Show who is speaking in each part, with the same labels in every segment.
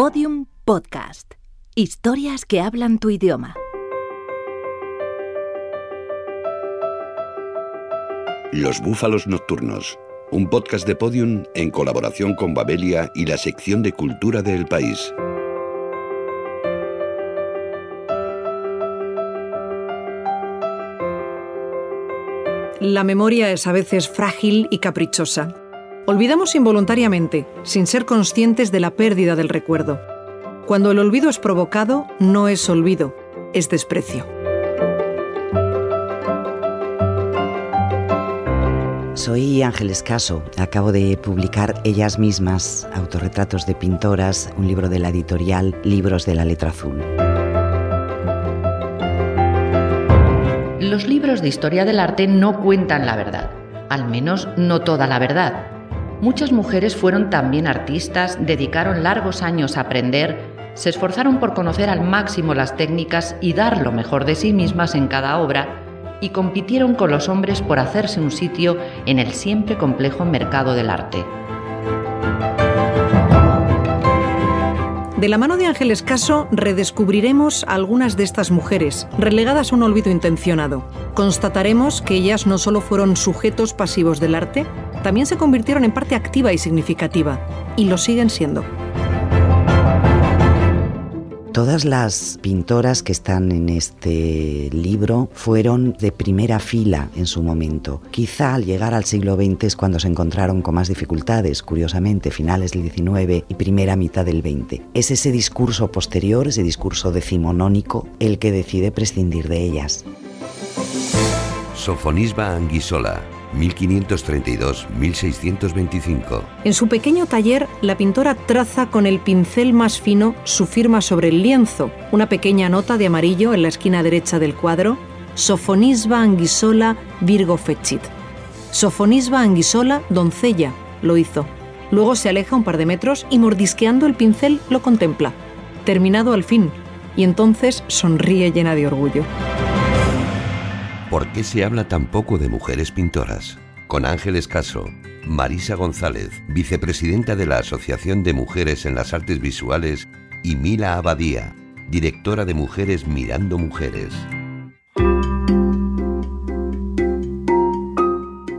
Speaker 1: Podium Podcast. Historias que hablan tu idioma.
Speaker 2: Los Búfalos Nocturnos, un podcast de Podium en colaboración con Babelia y la sección de cultura del país.
Speaker 3: La memoria es a veces frágil y caprichosa. Olvidamos involuntariamente, sin ser conscientes de la pérdida del recuerdo. Cuando el olvido es provocado, no es olvido, es desprecio.
Speaker 4: Soy Ángeles Caso. Acabo de publicar Ellas mismas, autorretratos de pintoras, un libro de la editorial Libros de la Letra Azul.
Speaker 5: Los libros de historia del arte no cuentan la verdad, al menos no toda la verdad. Muchas mujeres fueron también artistas, dedicaron largos años a aprender, se esforzaron por conocer al máximo las técnicas y dar lo mejor de sí mismas en cada obra, y compitieron con los hombres por hacerse un sitio en el siempre complejo mercado del arte.
Speaker 3: De la mano de Ángeles Caso redescubriremos algunas de estas mujeres, relegadas a un olvido intencionado. Constataremos que ellas no solo fueron sujetos pasivos del arte, también se convirtieron en parte activa y significativa, y lo siguen siendo.
Speaker 4: Todas las pintoras que están en este libro fueron de primera fila en su momento. Quizá al llegar al siglo XX es cuando se encontraron con más dificultades, curiosamente, finales del XIX y primera mitad del XX. Es ese discurso posterior, ese discurso decimonónico, el que decide prescindir de ellas.
Speaker 2: Sofonisba Anguisola, 1532-1625.
Speaker 3: En su pequeño taller, la pintora traza con el pincel más fino su firma sobre el lienzo, una pequeña nota de amarillo en la esquina derecha del cuadro, Sofonisba Anguisola Virgo Fecit. Sofonisba Anguisola, doncella, lo hizo. Luego se aleja un par de metros y mordisqueando el pincel lo contempla. Terminado al fin, y entonces sonríe llena de orgullo.
Speaker 2: ¿Por qué se habla tan poco de mujeres pintoras? Con Ángeles Caso, Marisa González, vicepresidenta de la Asociación de Mujeres en las Artes Visuales, y Mila Abadía, directora de Mujeres Mirando Mujeres.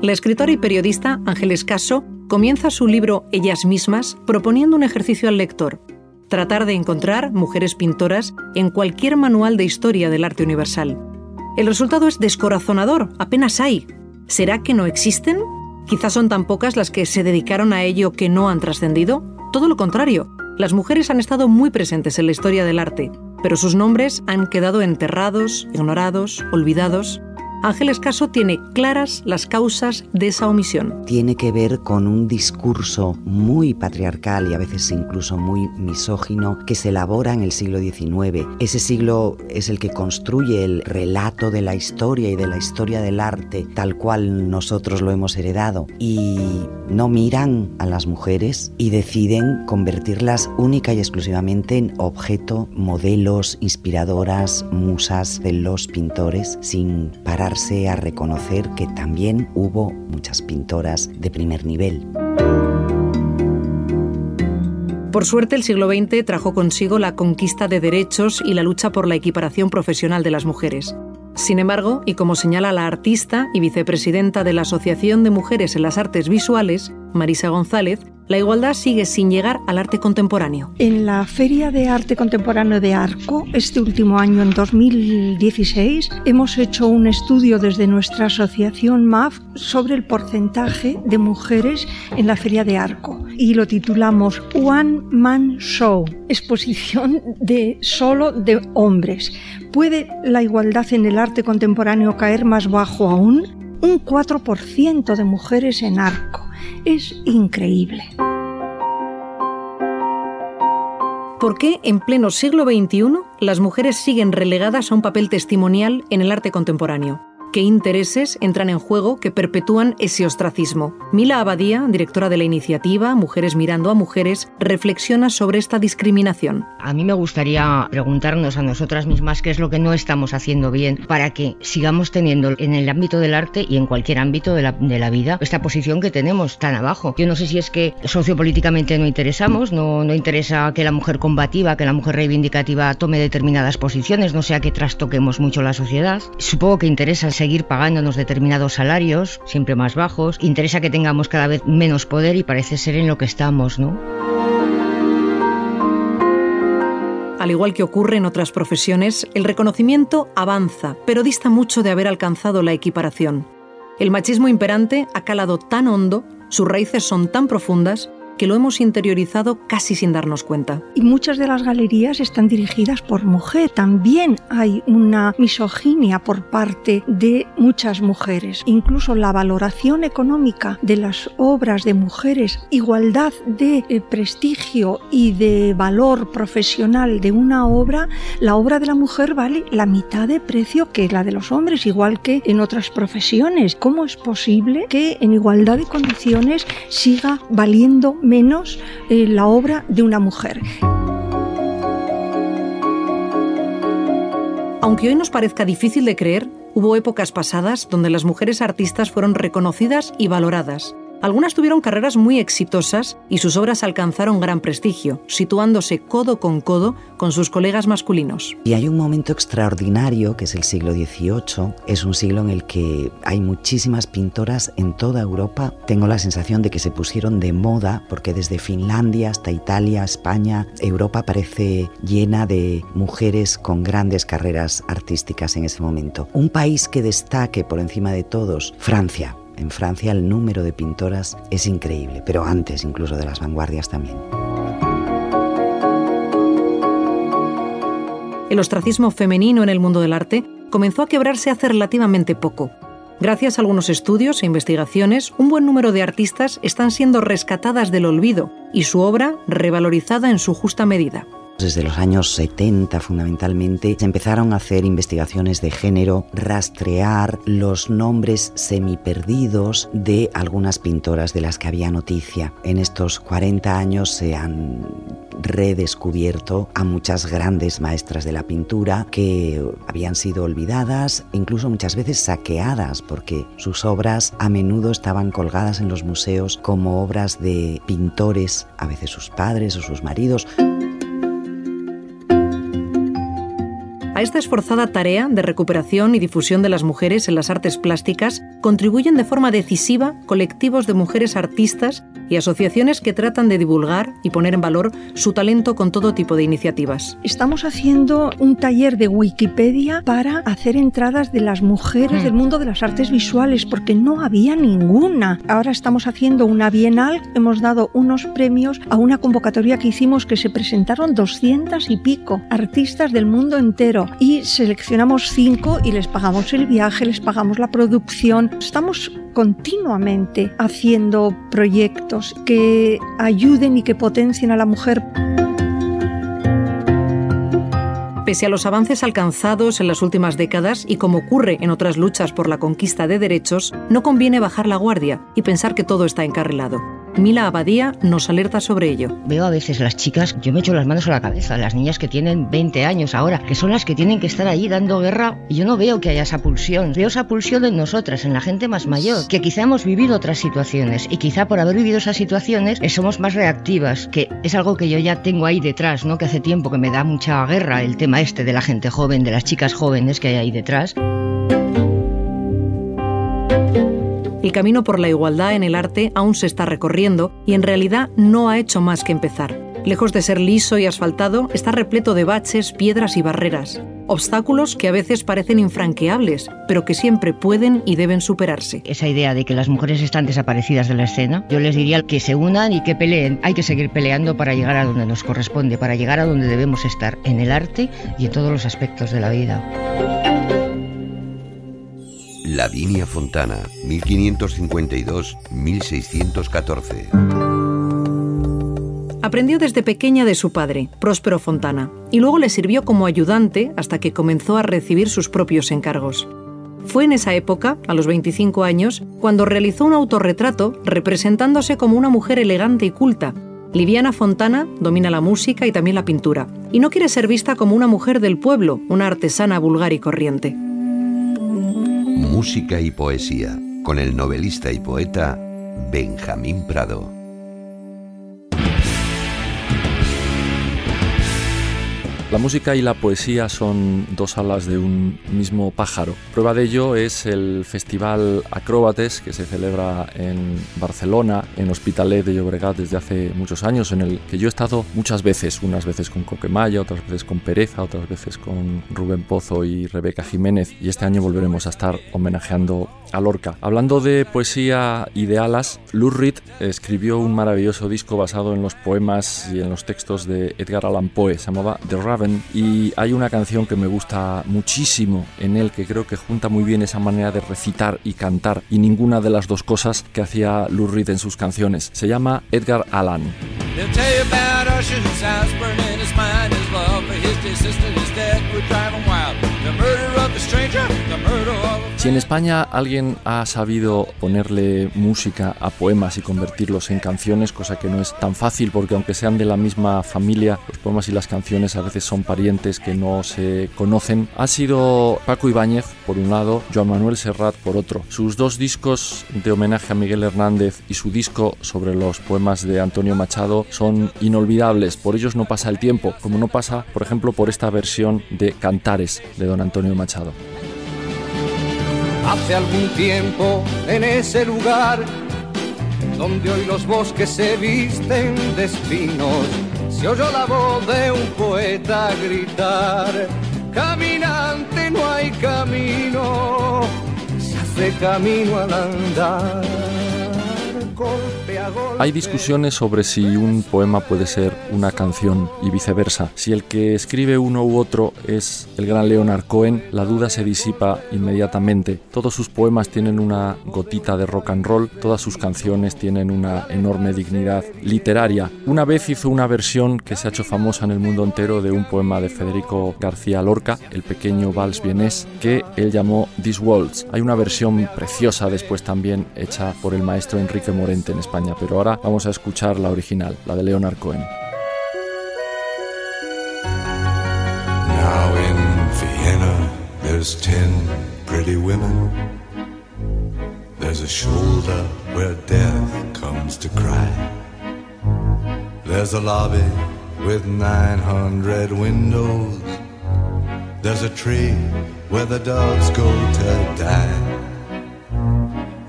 Speaker 3: La escritora y periodista Ángeles Caso comienza su libro Ellas mismas proponiendo un ejercicio al lector, tratar de encontrar mujeres pintoras en cualquier manual de historia del arte universal. El resultado es descorazonador, apenas hay. ¿Será que no existen? Quizás son tan pocas las que se dedicaron a ello que no han trascendido. Todo lo contrario, las mujeres han estado muy presentes en la historia del arte, pero sus nombres han quedado enterrados, ignorados, olvidados. Ángeles Caso tiene claras las causas de esa omisión.
Speaker 4: Tiene que ver con un discurso muy patriarcal y a veces incluso muy misógino que se elabora en el siglo XIX. Ese siglo es el que construye el relato de la historia y de la historia del arte tal cual nosotros lo hemos heredado y no miran a las mujeres y deciden convertirlas única y exclusivamente en objeto, modelos, inspiradoras, musas de los pintores sin parar a reconocer que también hubo muchas pintoras de primer nivel.
Speaker 3: Por suerte, el siglo XX trajo consigo la conquista de derechos y la lucha por la equiparación profesional de las mujeres. Sin embargo, y como señala la artista y vicepresidenta de la Asociación de Mujeres en las Artes Visuales, Marisa González, la igualdad sigue sin llegar al arte contemporáneo.
Speaker 6: En la Feria de Arte Contemporáneo de Arco, este último año, en 2016, hemos hecho un estudio desde nuestra asociación MAF sobre el porcentaje de mujeres en la Feria de Arco y lo titulamos One Man Show, exposición de solo de hombres. ¿Puede la igualdad en el arte contemporáneo caer más bajo aún? Un 4% de mujeres en arco es increíble.
Speaker 3: ¿Por qué en pleno siglo XXI las mujeres siguen relegadas a un papel testimonial en el arte contemporáneo? Qué intereses entran en juego que perpetúan ese ostracismo. Mila Abadía, directora de la iniciativa Mujeres Mirando a Mujeres, reflexiona sobre esta discriminación.
Speaker 7: A mí me gustaría preguntarnos a nosotras mismas qué es lo que no estamos haciendo bien para que sigamos teniendo en el ámbito del arte y en cualquier ámbito de la, de la vida esta posición que tenemos tan abajo. Yo no sé si es que sociopolíticamente no interesamos, no, no interesa que la mujer combativa, que la mujer reivindicativa tome determinadas posiciones, no sea que trastoquemos mucho la sociedad. Supongo que interesa seguir pagándonos determinados salarios, siempre más bajos. Interesa que tengamos cada vez menos poder y parece ser en lo que estamos, ¿no?
Speaker 3: Al igual que ocurre en otras profesiones, el reconocimiento avanza, pero dista mucho de haber alcanzado la equiparación. El machismo imperante ha calado tan hondo, sus raíces son tan profundas, que lo hemos interiorizado casi sin darnos cuenta.
Speaker 6: Y muchas de las galerías están dirigidas por mujer. También hay una misoginia por parte de muchas mujeres. Incluso la valoración económica de las obras de mujeres, igualdad de eh, prestigio y de valor profesional de una obra, la obra de la mujer vale la mitad de precio que la de los hombres, igual que en otras profesiones. ¿Cómo es posible que en igualdad de condiciones siga valiendo menos eh, la obra de una mujer.
Speaker 3: Aunque hoy nos parezca difícil de creer, hubo épocas pasadas donde las mujeres artistas fueron reconocidas y valoradas. Algunas tuvieron carreras muy exitosas y sus obras alcanzaron gran prestigio, situándose codo con codo con sus colegas masculinos.
Speaker 4: Y hay un momento extraordinario que es el siglo XVIII. Es un siglo en el que hay muchísimas pintoras en toda Europa. Tengo la sensación de que se pusieron de moda porque desde Finlandia hasta Italia, España, Europa parece llena de mujeres con grandes carreras artísticas en ese momento. Un país que destaque por encima de todos, Francia en Francia el número de pintoras es increíble, pero antes incluso de las vanguardias también.
Speaker 3: El ostracismo femenino en el mundo del arte comenzó a quebrarse hace relativamente poco. Gracias a algunos estudios e investigaciones, un buen número de artistas están siendo rescatadas del olvido y su obra revalorizada en su justa medida.
Speaker 4: Desde los años 70 fundamentalmente se empezaron a hacer investigaciones de género, rastrear los nombres semiperdidos de algunas pintoras de las que había noticia. En estos 40 años se han redescubierto a muchas grandes maestras de la pintura que habían sido olvidadas, incluso muchas veces saqueadas, porque sus obras a menudo estaban colgadas en los museos como obras de pintores, a veces sus padres o sus maridos.
Speaker 3: A esta esforzada tarea de recuperación y difusión de las mujeres en las artes plásticas contribuyen de forma decisiva colectivos de mujeres artistas y asociaciones que tratan de divulgar y poner en valor su talento con todo tipo de iniciativas.
Speaker 6: Estamos haciendo un taller de Wikipedia para hacer entradas de las mujeres del mundo de las artes visuales, porque no había ninguna. Ahora estamos haciendo una bienal, hemos dado unos premios a una convocatoria que hicimos que se presentaron 200 y pico artistas del mundo entero y seleccionamos cinco y les pagamos el viaje, les pagamos la producción. Estamos continuamente haciendo proyectos que ayuden y que potencien a la mujer.
Speaker 3: Pese a los avances alcanzados en las últimas décadas y como ocurre en otras luchas por la conquista de derechos, no conviene bajar la guardia y pensar que todo está encarrilado. Mila Abadía nos alerta sobre ello.
Speaker 7: Veo a veces las chicas, yo me echo las manos a la cabeza, las niñas que tienen 20 años ahora, que son las que tienen que estar ahí dando guerra, y yo no veo que haya esa pulsión. Veo esa pulsión en nosotras, en la gente más mayor, que quizá hemos vivido otras situaciones, y quizá por haber vivido esas situaciones eh, somos más reactivas, que es algo que yo ya tengo ahí detrás, ¿no? Que hace tiempo que me da mucha guerra el tema este de la gente joven, de las chicas jóvenes que hay ahí detrás.
Speaker 3: El camino por la igualdad en el arte aún se está recorriendo y en realidad no ha hecho más que empezar. Lejos de ser liso y asfaltado, está repleto de baches, piedras y barreras. Obstáculos que a veces parecen infranqueables, pero que siempre pueden y deben superarse.
Speaker 7: Esa idea de que las mujeres están desaparecidas de la escena, yo les diría que se unan y que peleen. Hay que seguir peleando para llegar a donde nos corresponde, para llegar a donde debemos estar, en el arte y en todos los aspectos de la vida.
Speaker 2: Lavinia Fontana, 1552-1614.
Speaker 3: Aprendió desde pequeña de su padre, Próspero Fontana, y luego le sirvió como ayudante hasta que comenzó a recibir sus propios encargos. Fue en esa época, a los 25 años, cuando realizó un autorretrato representándose como una mujer elegante y culta. Liviana Fontana domina la música y también la pintura, y no quiere ser vista como una mujer del pueblo, una artesana vulgar y corriente.
Speaker 2: Música y poesía, con el novelista y poeta Benjamín Prado.
Speaker 8: La música y la poesía son dos alas de un mismo pájaro. Prueba de ello es el Festival Acróbates que se celebra en Barcelona, en Hospitalet de Llobregat desde hace muchos años, en el que yo he estado muchas veces, unas veces con Coquemaya, otras veces con Pereza, otras veces con Rubén Pozo y Rebeca Jiménez, y este año volveremos a estar homenajeando a Lorca. Hablando de poesía y de alas, Lou Reed escribió un maravilloso disco basado en los poemas y en los textos de Edgar Allan Poe, se llamaba The Raven, y hay una canción que me gusta muchísimo en él que creo que junta muy bien esa manera de recitar y cantar y ninguna de las dos cosas que hacía Lou Reed en sus canciones. Se llama Edgar Allan. Si en España alguien ha sabido ponerle música a poemas y convertirlos en canciones, cosa que no es tan fácil porque aunque sean de la misma familia, los poemas y las canciones a veces son parientes que no se conocen, ha sido Paco Ibáñez por un lado, Joan Manuel Serrat por otro. Sus dos discos de homenaje a Miguel Hernández y su disco sobre los poemas de Antonio Machado son inolvidables, por ellos no pasa el tiempo, como no pasa, por ejemplo, por esta versión de Cantares de don Antonio Machado.
Speaker 9: Hace algún tiempo en ese lugar donde hoy los bosques se visten de espinos, se oyó la voz de un poeta gritar, caminante no hay camino, se hace camino al andar.
Speaker 8: Hay discusiones sobre si un poema puede ser una canción y viceversa. Si el que escribe uno u otro es el gran Leonard Cohen, la duda se disipa inmediatamente. Todos sus poemas tienen una gotita de rock and roll, todas sus canciones tienen una enorme dignidad literaria. Una vez hizo una versión que se ha hecho famosa en el mundo entero de un poema de Federico García Lorca, el pequeño vals vienés, que él llamó This Waltz. Hay una versión preciosa después también hecha por el maestro Enrique Moreno en España, pero ahora vamos a escuchar la original, la de Leonard Cohen.
Speaker 10: Now in Vienna there's ten pretty women. There's a shoulder where death comes to cry. There's a lobby with 900 windows. There's a tree where the dogs go to die.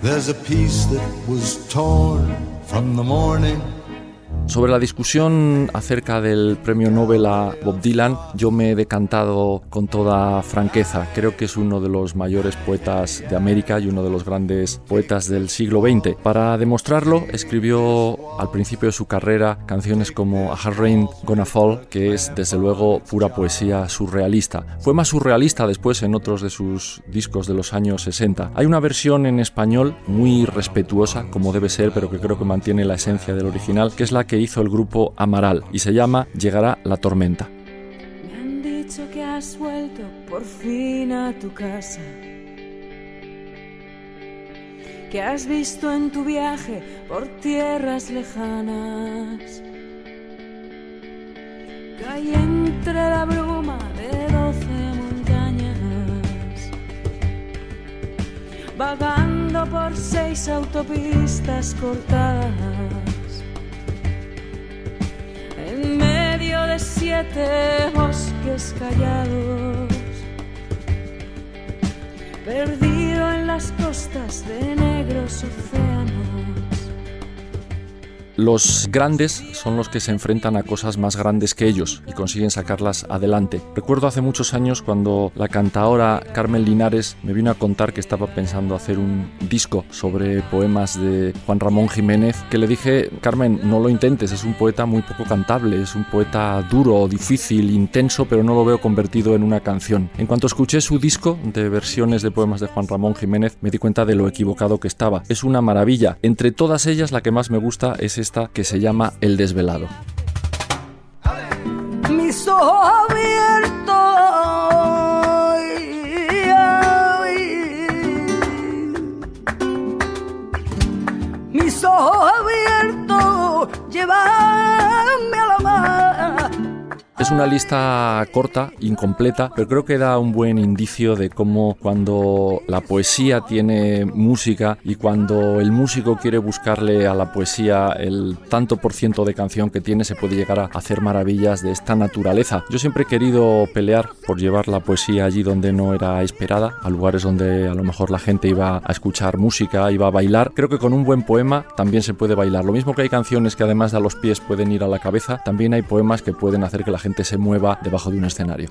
Speaker 10: There's a piece that was torn from the morning
Speaker 8: Sobre la discusión acerca del premio Nobel a Bob Dylan, yo me he decantado con toda franqueza. Creo que es uno de los mayores poetas de América y uno de los grandes poetas del siglo XX. Para demostrarlo, escribió al principio de su carrera canciones como A Hard Rain Gonna Fall, que es desde luego pura poesía surrealista. Fue más surrealista después en otros de sus discos de los años 60. Hay una versión en español muy respetuosa, como debe ser, pero que creo que mantiene la esencia del original, que es la que hizo el grupo Amaral y se llama Llegará la tormenta.
Speaker 11: Me han dicho que has vuelto por fin a tu casa. Que has visto en tu viaje por tierras lejanas. Hay entre la bruma de doce montañas. Vagando por seis autopistas cortadas en medio de siete bosques callados, perdido en las costas de negros océanos.
Speaker 8: Los grandes son los que se enfrentan a cosas más grandes que ellos y consiguen sacarlas adelante. Recuerdo hace muchos años cuando la cantaora Carmen Linares me vino a contar que estaba pensando hacer un disco sobre poemas de Juan Ramón Jiménez, que le dije, Carmen, no lo intentes, es un poeta muy poco cantable, es un poeta duro, difícil, intenso, pero no lo veo convertido en una canción. En cuanto escuché su disco de versiones de poemas de Juan Ramón Jiménez, me di cuenta de lo equivocado que estaba. Es una maravilla. Entre todas ellas, la que más me gusta es esta que se llama El desvelado.
Speaker 11: Mis ojos abiertos.
Speaker 8: Mis ojos abiertos llevan es una lista corta, incompleta, pero creo que da un buen indicio de cómo cuando la poesía tiene música y cuando el músico quiere buscarle a la poesía el tanto por ciento de canción que tiene, se puede llegar a hacer maravillas de esta naturaleza. Yo siempre he querido pelear por llevar la poesía allí donde no era esperada, a lugares donde a lo mejor la gente iba a escuchar música, iba a bailar. Creo que con un buen poema también se puede bailar. Lo mismo que hay canciones que además de a los pies pueden ir a la cabeza, también hay poemas que pueden hacer que la gente se mueva debajo de un escenario.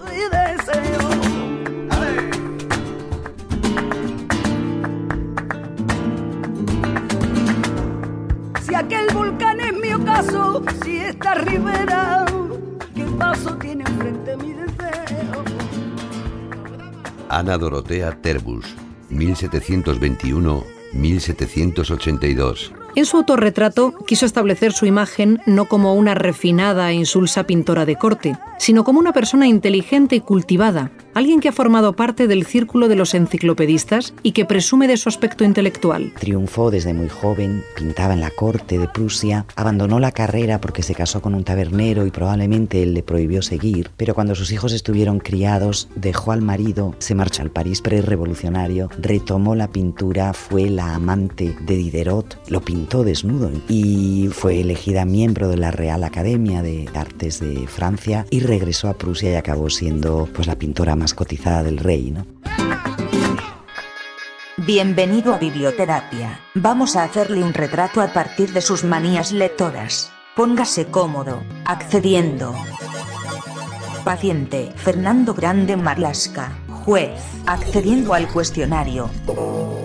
Speaker 12: Si aquel volcán es mi ocaso, si esta ribera, ¿qué paso tiene frente mi deseo?
Speaker 2: Ana Dorotea Terbus, 1721-1782
Speaker 3: en su autorretrato quiso establecer su imagen no como una refinada e insulsa pintora de corte, sino como una persona inteligente y cultivada, alguien que ha formado parte del círculo de los enciclopedistas y que presume de su aspecto intelectual.
Speaker 4: Triunfó desde muy joven, pintaba en la corte de Prusia, abandonó la carrera porque se casó con un tabernero y probablemente él le prohibió seguir, pero cuando sus hijos estuvieron criados, dejó al marido, se marchó al París pre-revolucionario, retomó la pintura, fue la amante de Diderot, lo pintó desnudo y fue elegida miembro de la Real Academia de Artes de Francia y regresó a Prusia y acabó siendo pues la pintora más cotizada del rey, ¿no?
Speaker 13: Bienvenido a Biblioterapia. Vamos a hacerle un retrato a partir de sus manías lectoras. Póngase cómodo, accediendo. Paciente Fernando Grande Marlasca, juez, accediendo al cuestionario.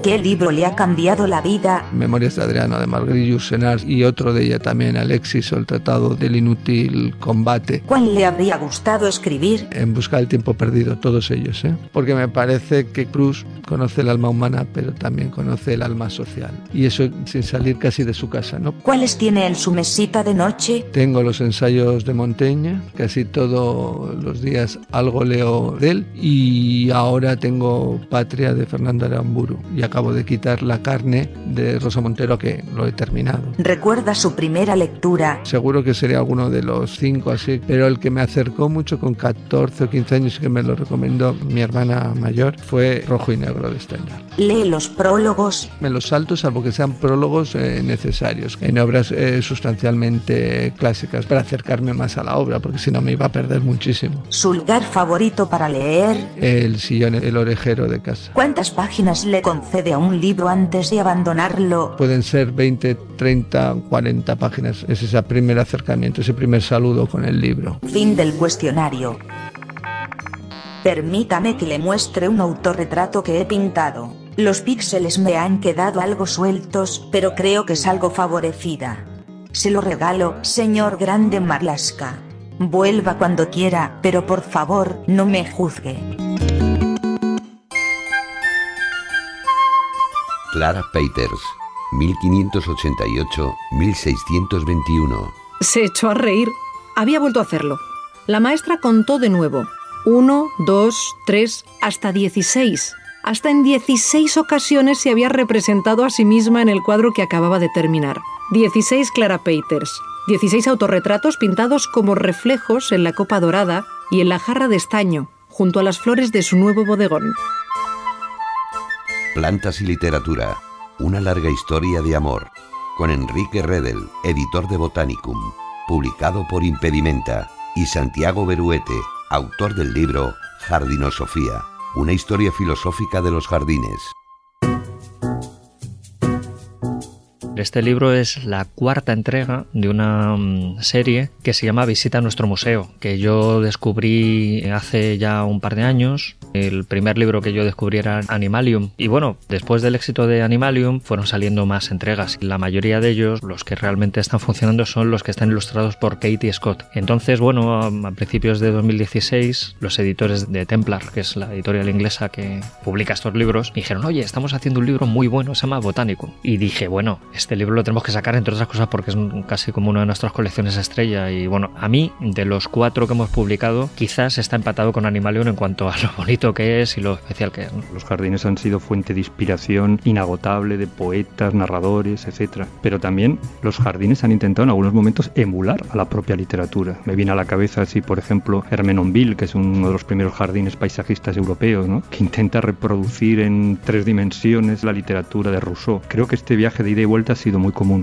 Speaker 13: ¿Qué libro le ha cambiado la vida?
Speaker 14: Memorias de Adriano de Margrillo Senars y otro de ella también, Alexis, o el Tratado del Inútil Combate.
Speaker 13: ¿Cuál le habría gustado escribir?
Speaker 14: En Busca del Tiempo Perdido, todos ellos, ¿eh? Porque me parece que Cruz conoce el alma humana, pero también conoce el alma social. Y eso sin salir casi de su casa, ¿no?
Speaker 13: ¿Cuáles tiene en su mesita de noche?
Speaker 14: Tengo los ensayos de Montaigne, casi todos los días algo leo de él, y ahora tengo Patria de Fernando Aramburu. Y acabo de quitar la carne de Rosa Montero que lo he terminado.
Speaker 13: ¿Recuerda su primera lectura?
Speaker 14: Seguro que sería alguno de los cinco así, pero el que me acercó mucho con 14 o 15 años y que me lo recomendó mi hermana mayor fue Rojo y Negro de Stendhal.
Speaker 13: ¿Lee los prólogos?
Speaker 14: Me los salto salvo que sean prólogos eh, necesarios, en obras eh, sustancialmente clásicas, para acercarme más a la obra, porque si no me iba a perder muchísimo.
Speaker 13: ¿Su lugar favorito para leer?
Speaker 14: El sillón, el orejero de casa.
Speaker 13: ¿Cuántas páginas le concede de un libro antes de abandonarlo?
Speaker 14: Pueden ser 20, 30, 40 páginas. Es ese primer acercamiento, ese primer saludo con el libro.
Speaker 13: Fin del cuestionario. Permítame que le muestre un autorretrato que he pintado. Los píxeles me han quedado algo sueltos, pero creo que es algo favorecida. Se lo regalo, señor Grande Marlaska. Vuelva cuando quiera, pero por favor, no me juzgue.
Speaker 2: Clara Peters, 1588-1621.
Speaker 3: Se echó a reír. Había vuelto a hacerlo. La maestra contó de nuevo. Uno, dos, tres, hasta dieciséis. Hasta en dieciséis ocasiones se había representado a sí misma en el cuadro que acababa de terminar. Dieciséis Clara Peters. Dieciséis autorretratos pintados como reflejos en la copa dorada y en la jarra de estaño, junto a las flores de su nuevo bodegón.
Speaker 2: Plantas y literatura. Una larga historia de amor. Con Enrique Redel, editor de Botanicum. Publicado por Impedimenta. Y Santiago Beruete, autor del libro Jardinosofía. Una historia filosófica de los jardines.
Speaker 15: Este libro es la cuarta entrega de una mm, serie que se llama Visita a nuestro museo, que yo descubrí hace ya un par de años. El primer libro que yo descubrí era Animalium. Y bueno, después del éxito de Animalium fueron saliendo más entregas. La mayoría de ellos, los que realmente están funcionando, son los que están ilustrados por Katie Scott. Entonces, bueno, a principios de 2016, los editores de Templar, que es la editorial inglesa que publica estos libros, dijeron, oye, estamos haciendo un libro muy bueno, se llama Botánico. Y dije, bueno, este libro lo tenemos que sacar, entre otras cosas, porque es casi como una de nuestras colecciones estrella. Y bueno, a mí, de los cuatro que hemos publicado, quizás está empatado con Animalion en cuanto a lo bonito que es y lo especial que es.
Speaker 16: Los jardines han sido fuente de inspiración inagotable de poetas, narradores, etc. Pero también los jardines han intentado en algunos momentos emular a la propia literatura. Me viene a la cabeza así, por ejemplo, Hermenonville, que es uno de los primeros jardines paisajistas europeos, ¿no? que intenta reproducir en tres dimensiones la literatura de Rousseau. Creo que este viaje de ida y vuelta ha sido muy común.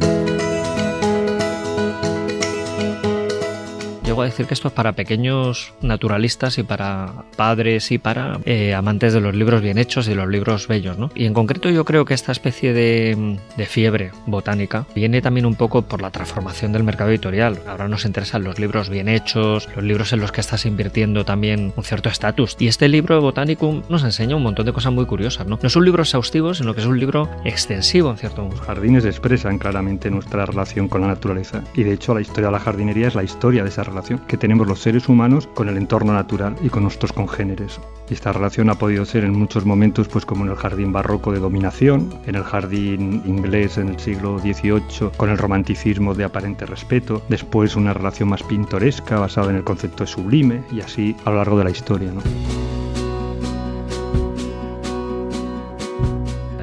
Speaker 15: Llego a decir que esto es para pequeños naturalistas y para padres y para eh, amantes de los libros bien hechos y los libros bellos, ¿no? Y en concreto yo creo que esta especie de, de, fiebre botánica viene también un poco por la transformación del mercado editorial. Ahora nos interesan los libros bien hechos, los libros en los que estás invirtiendo también un cierto estatus. Y este libro Botanicum nos enseña un montón de cosas muy curiosas, ¿no? No es un libro exhaustivo, sino que es un libro extensivo en cierto modo.
Speaker 16: Los jardines expresan claramente nuestra relación con la naturaleza y de hecho la historia de la jardinería es la historia de esa relación que tenemos los seres humanos con el entorno natural y con nuestros congéneres. Y esta relación ha podido ser en muchos momentos, pues como en el jardín barroco de dominación, en el jardín inglés en el siglo XVIII, con el romanticismo de aparente respeto, después una relación más pintoresca basada en el concepto de sublime y así a lo largo de la historia.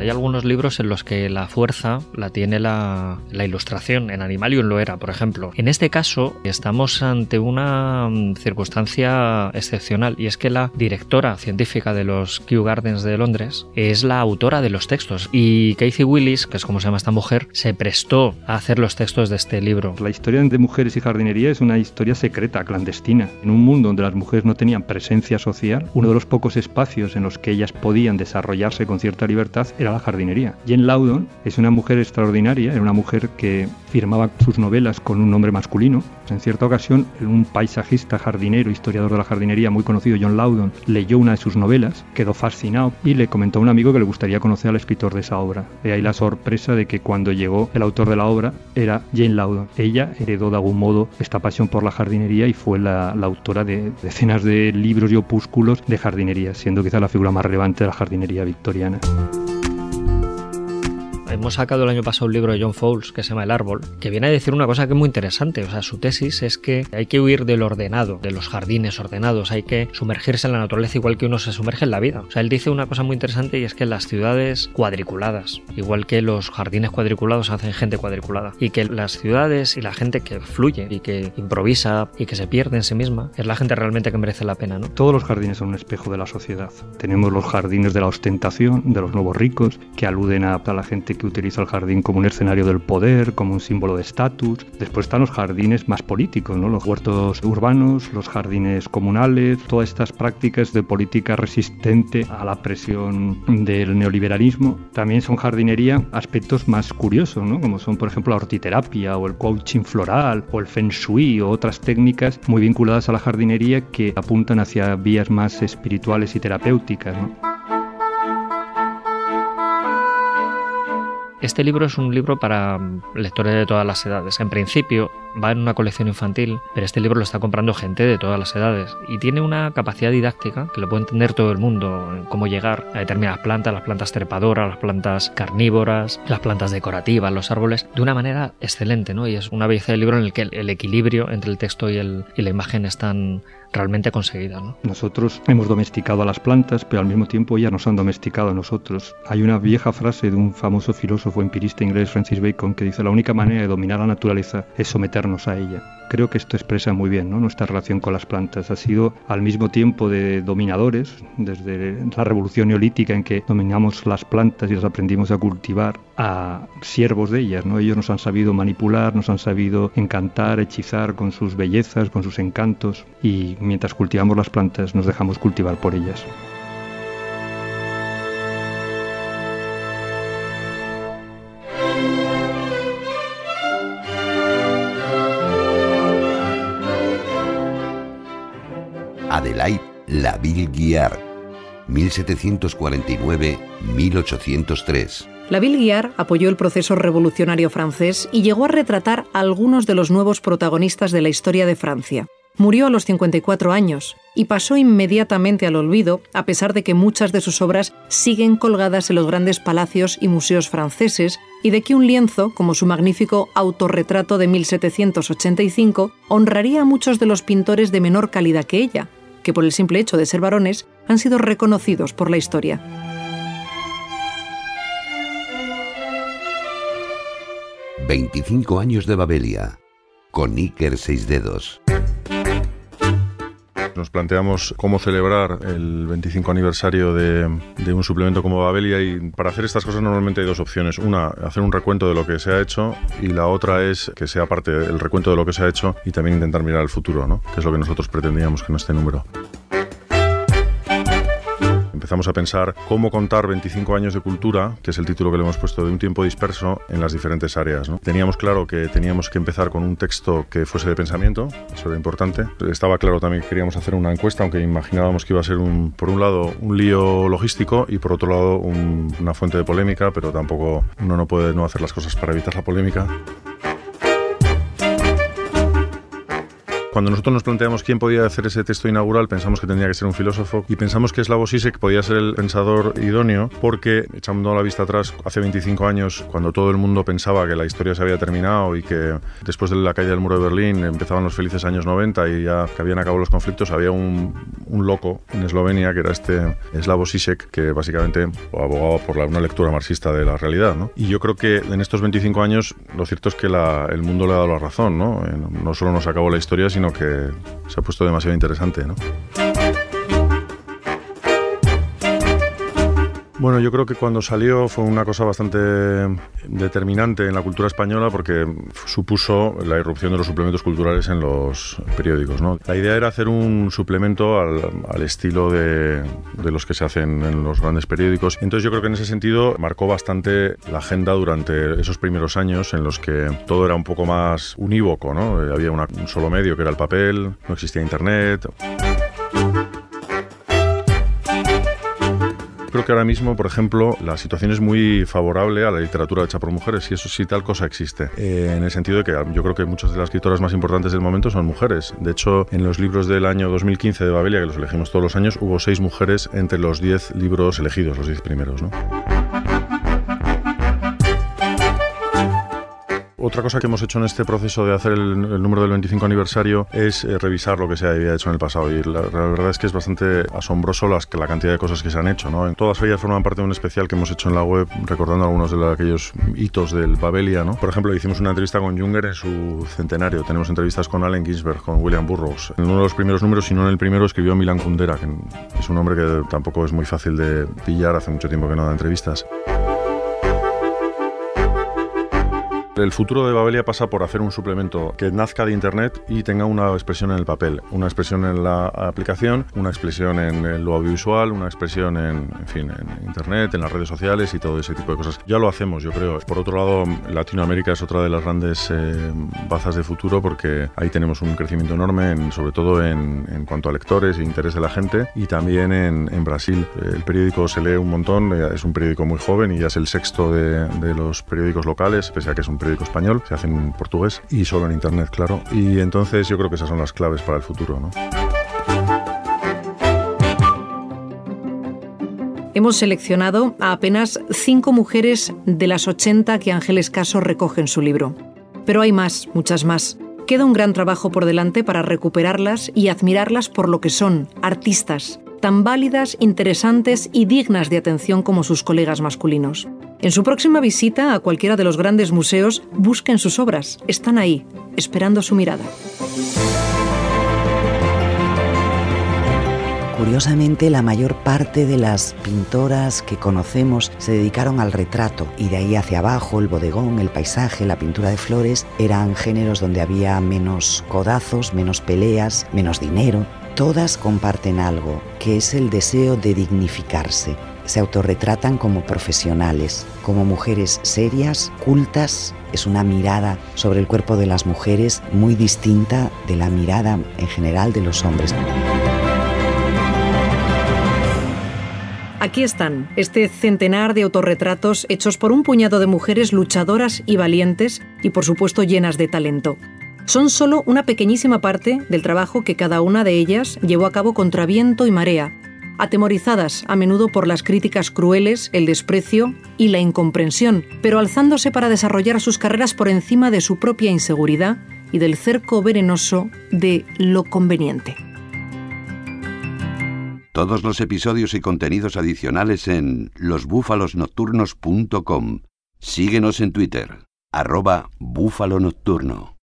Speaker 15: Hay algunos libros en los que la fuerza la tiene la, la, ilustración. En Animalium lo era, por ejemplo. En este caso, estamos ante una mm, circunstancia excepcional y es que la directora científica de los Kew Gardens de Londres es la autora de los textos. Y Casey Willis, que es como se llama esta mujer, se prestó a hacer los textos de este libro.
Speaker 16: La historia de mujeres y jardinería es una historia secreta, clandestina. En un mundo donde las mujeres no tenían presencia social, uno de los pocos espacios en los que ellas podían desarrollarse con cierta libertad era la jardinería. Jane Loudon es una mujer extraordinaria, era una mujer que firmaba sus novelas con un nombre masculino. En cierta ocasión, un paisajista, jardinero, historiador de la jardinería muy conocido, John Loudon, leyó una de sus novelas, quedó fascinado y le comentó a un amigo que le gustaría conocer al escritor de esa obra. De ahí la sorpresa de que cuando llegó el autor de la obra era Jane Loudon. Ella heredó de algún modo esta pasión por la jardinería y fue la, la autora de decenas de libros y opúsculos de jardinería, siendo quizá la figura más relevante de la jardinería victoriana.
Speaker 15: Hemos sacado el año pasado un libro de John Fowles que se llama El árbol, que viene a decir una cosa que es muy interesante. O sea, su tesis es que hay que huir del ordenado, de los jardines ordenados, hay que sumergirse en la naturaleza igual que uno se sumerge en la vida. O sea, él dice una cosa muy interesante y es que las ciudades cuadriculadas, igual que los jardines cuadriculados hacen gente cuadriculada, y que las ciudades y la gente que fluye y que improvisa y que se pierde en sí misma es la gente realmente que merece la pena, ¿no?
Speaker 16: Todos los jardines son un espejo de la sociedad. Tenemos los jardines de la ostentación, de los nuevos ricos, que aluden a la gente que utiliza el jardín como un escenario del poder, como un símbolo de estatus. Después están los jardines más políticos, ¿no? los huertos urbanos, los jardines comunales, todas estas prácticas de política resistente a la presión del neoliberalismo. También son jardinería aspectos más curiosos, ¿no? como son por ejemplo la hortiterapia o el coaching floral o el feng shui o otras técnicas muy vinculadas a la jardinería que apuntan hacia vías más espirituales y terapéuticas.
Speaker 15: Este libro es un libro para lectores de todas las edades. En principio va en una colección infantil, pero este libro lo está comprando gente de todas las edades y tiene una capacidad didáctica que lo puede entender todo el mundo, cómo llegar a determinadas plantas, las plantas trepadoras, las plantas carnívoras, las plantas decorativas, los árboles, de una manera excelente, ¿no? Y es una belleza del libro en el que el equilibrio entre el texto y, el, y la imagen están realmente conseguida. ¿no?
Speaker 16: Nosotros hemos domesticado a las plantas, pero al mismo tiempo ellas nos han domesticado a nosotros. Hay una vieja frase de un famoso filósofo empirista inglés, Francis Bacon, que dice la única manera de dominar la naturaleza es someternos Creo que esto expresa muy bien ¿no? nuestra relación con las plantas. Ha sido al mismo tiempo de dominadores, desde la revolución neolítica en que dominamos las plantas y las aprendimos a cultivar, a siervos de ellas. ¿no? Ellos nos han sabido manipular, nos han sabido encantar, hechizar con sus bellezas, con sus encantos y mientras cultivamos las plantas nos dejamos cultivar por ellas.
Speaker 2: Adelaide Laville Guiard, 1749-1803.
Speaker 3: Laville Guiard apoyó el proceso revolucionario francés y llegó a retratar a algunos de los nuevos protagonistas de la historia de Francia. Murió a los 54 años y pasó inmediatamente al olvido, a pesar de que muchas de sus obras siguen colgadas en los grandes palacios y museos franceses y de que un lienzo, como su magnífico autorretrato de 1785, honraría a muchos de los pintores de menor calidad que ella, que por el simple hecho de ser varones han sido reconocidos por la historia.
Speaker 2: ...25 años de Babelia... ...con Iker Seis Dedos
Speaker 17: nos planteamos cómo celebrar el 25 aniversario de, un suplemento como Babelia y para hacer estas cosas normalmente hay dos opciones. Una, hacer un recuento de lo que se ha hecho y la otra es que sea parte del recuento de lo que se ha hecho y también intentar mirar al futuro, ¿no? que es lo que nosotros pretendíamos con este número empezamos a pensar cómo contar 25 años de cultura, que es el título que le hemos puesto de un tiempo disperso en las diferentes áreas. Teníamos claro que teníamos que empezar con un texto que fuese de pensamiento, eso era importante. Estaba claro también que queríamos hacer una encuesta, aunque imaginábamos que iba a ser, un, por un lado, un lío logístico y por otro lado, una fuente de polémica, pero tampoco uno no puede no hacer las cosas para evitar la polémica. Cuando nosotros nos planteamos quién podía hacer ese texto inaugural, pensamos que tendría que ser un filósofo y pensamos que Slavoj Zizek podía ser el pensador idóneo porque, echando la vista atrás, hace 25 años, cuando todo el mundo pensaba que la historia se había terminado y que después de la caída del muro de Berlín empezaban los felices años 90 y ya que habían acabado los conflictos, había un, un loco en Eslovenia que era este Slavoj Zizek que básicamente abogaba por la, una lectura marxista de la realidad. ¿no? Y yo creo que en estos 25 años lo cierto es que la, el mundo le ha dado la razón. ¿no? Eh, no solo nos acabó la historia, sino que se ha puesto demasiado interesante, ¿no? Bueno, yo creo que cuando salió fue una cosa bastante determinante en la cultura española porque supuso la irrupción de los suplementos culturales en los periódicos. ¿no? La idea era hacer un suplemento al, estilo de, los que se hacen en los grandes periódicos. Entonces yo creo que en ese sentido marcó bastante la agenda durante esos primeros años en los que todo era un poco más unívoco. ¿no? Había un solo medio que era el papel, no existía internet. Creo que ahora mismo, por ejemplo, la situación es muy favorable a la literatura hecha por mujeres y eso sí, tal cosa existe. Eh, en el sentido de que yo creo que muchas de las escritoras más importantes del momento son mujeres. De hecho, en los libros del año 2015 de Babelia, que los elegimos todos los años, hubo seis mujeres entre los diez libros elegidos, los diez primeros. ¿no? Otra cosa que hemos hecho en este proceso de hacer el, número del 25 aniversario es eh, revisar lo que se había hecho en el pasado y la, verdad es que es bastante asombroso las, la cantidad de cosas que se han hecho. ¿no? Todas ellas forman parte de un especial que hemos hecho en la web recordando algunos de aquellos hitos del Babelia. ¿no? Por ejemplo, hicimos una entrevista con Junger en su centenario. Tenemos entrevistas con Allen Ginsberg, con William Burroughs. En uno de los primeros números, si no en el primero, escribió Milan Kundera, que es un hombre que tampoco es muy fácil de pillar. Hace mucho tiempo que no da entrevistas. El futuro de Babelia pasa por hacer un suplemento que nazca de Internet y tenga una expresión en el papel, una expresión en la aplicación, una expresión en lo audiovisual, una expresión en, en fin, en Internet, en las redes sociales y todo ese tipo de cosas. Ya lo hacemos, yo creo. Por otro lado, Latinoamérica es otra de las grandes eh, bazas de futuro porque ahí tenemos un crecimiento enorme, sobre todo en, en, cuanto a lectores e interés de la gente y también en, en, Brasil. El periódico se lee un montón, eh, es un periódico muy joven y ya es el sexto de, de los periódicos locales, pese a que es un español, se hace en portugués y solo en internet, claro. Y entonces yo creo que esas son las claves para el futuro, ¿no?
Speaker 3: Hemos seleccionado a apenas cinco mujeres de las 80 que Ángeles Caso recoge en su libro. Pero hay más, muchas más. Queda un gran trabajo por delante para recuperarlas y admirarlas por lo que son, artistas, tan válidas, interesantes y dignas de atención como sus colegas masculinos. En su próxima visita a cualquiera de los grandes museos, busquen sus obras. Están ahí, esperando su mirada.
Speaker 4: Curiosamente, la mayor parte de las pintoras que conocemos se dedicaron al retrato y de ahí hacia abajo el bodegón, el paisaje, la pintura de flores eran géneros donde había menos codazos, menos peleas, menos dinero. Todas comparten algo, que es el deseo de dignificarse, se autorretratan como profesionales, como mujeres serias, cultas. Es una mirada sobre el cuerpo de las mujeres muy distinta de la mirada en general de los hombres.
Speaker 3: Aquí están, este centenar de autorretratos hechos por un puñado de mujeres luchadoras y valientes y por supuesto llenas de talento. son solo una pequeñísima parte del trabajo que cada una de ellas llevó a cabo contra viento y marea, atemorizadas a menudo por las críticas crueles, el desprecio y la incomprensión, pero alzándose para desarrollar sus carreras por encima de su propia inseguridad y del cerco venenoso de lo conveniente.
Speaker 2: Todos los episodios y contenidos adicionales en losbúfalosnocturnos.com. Síguenos en Twitter, arroba búfalo nocturno.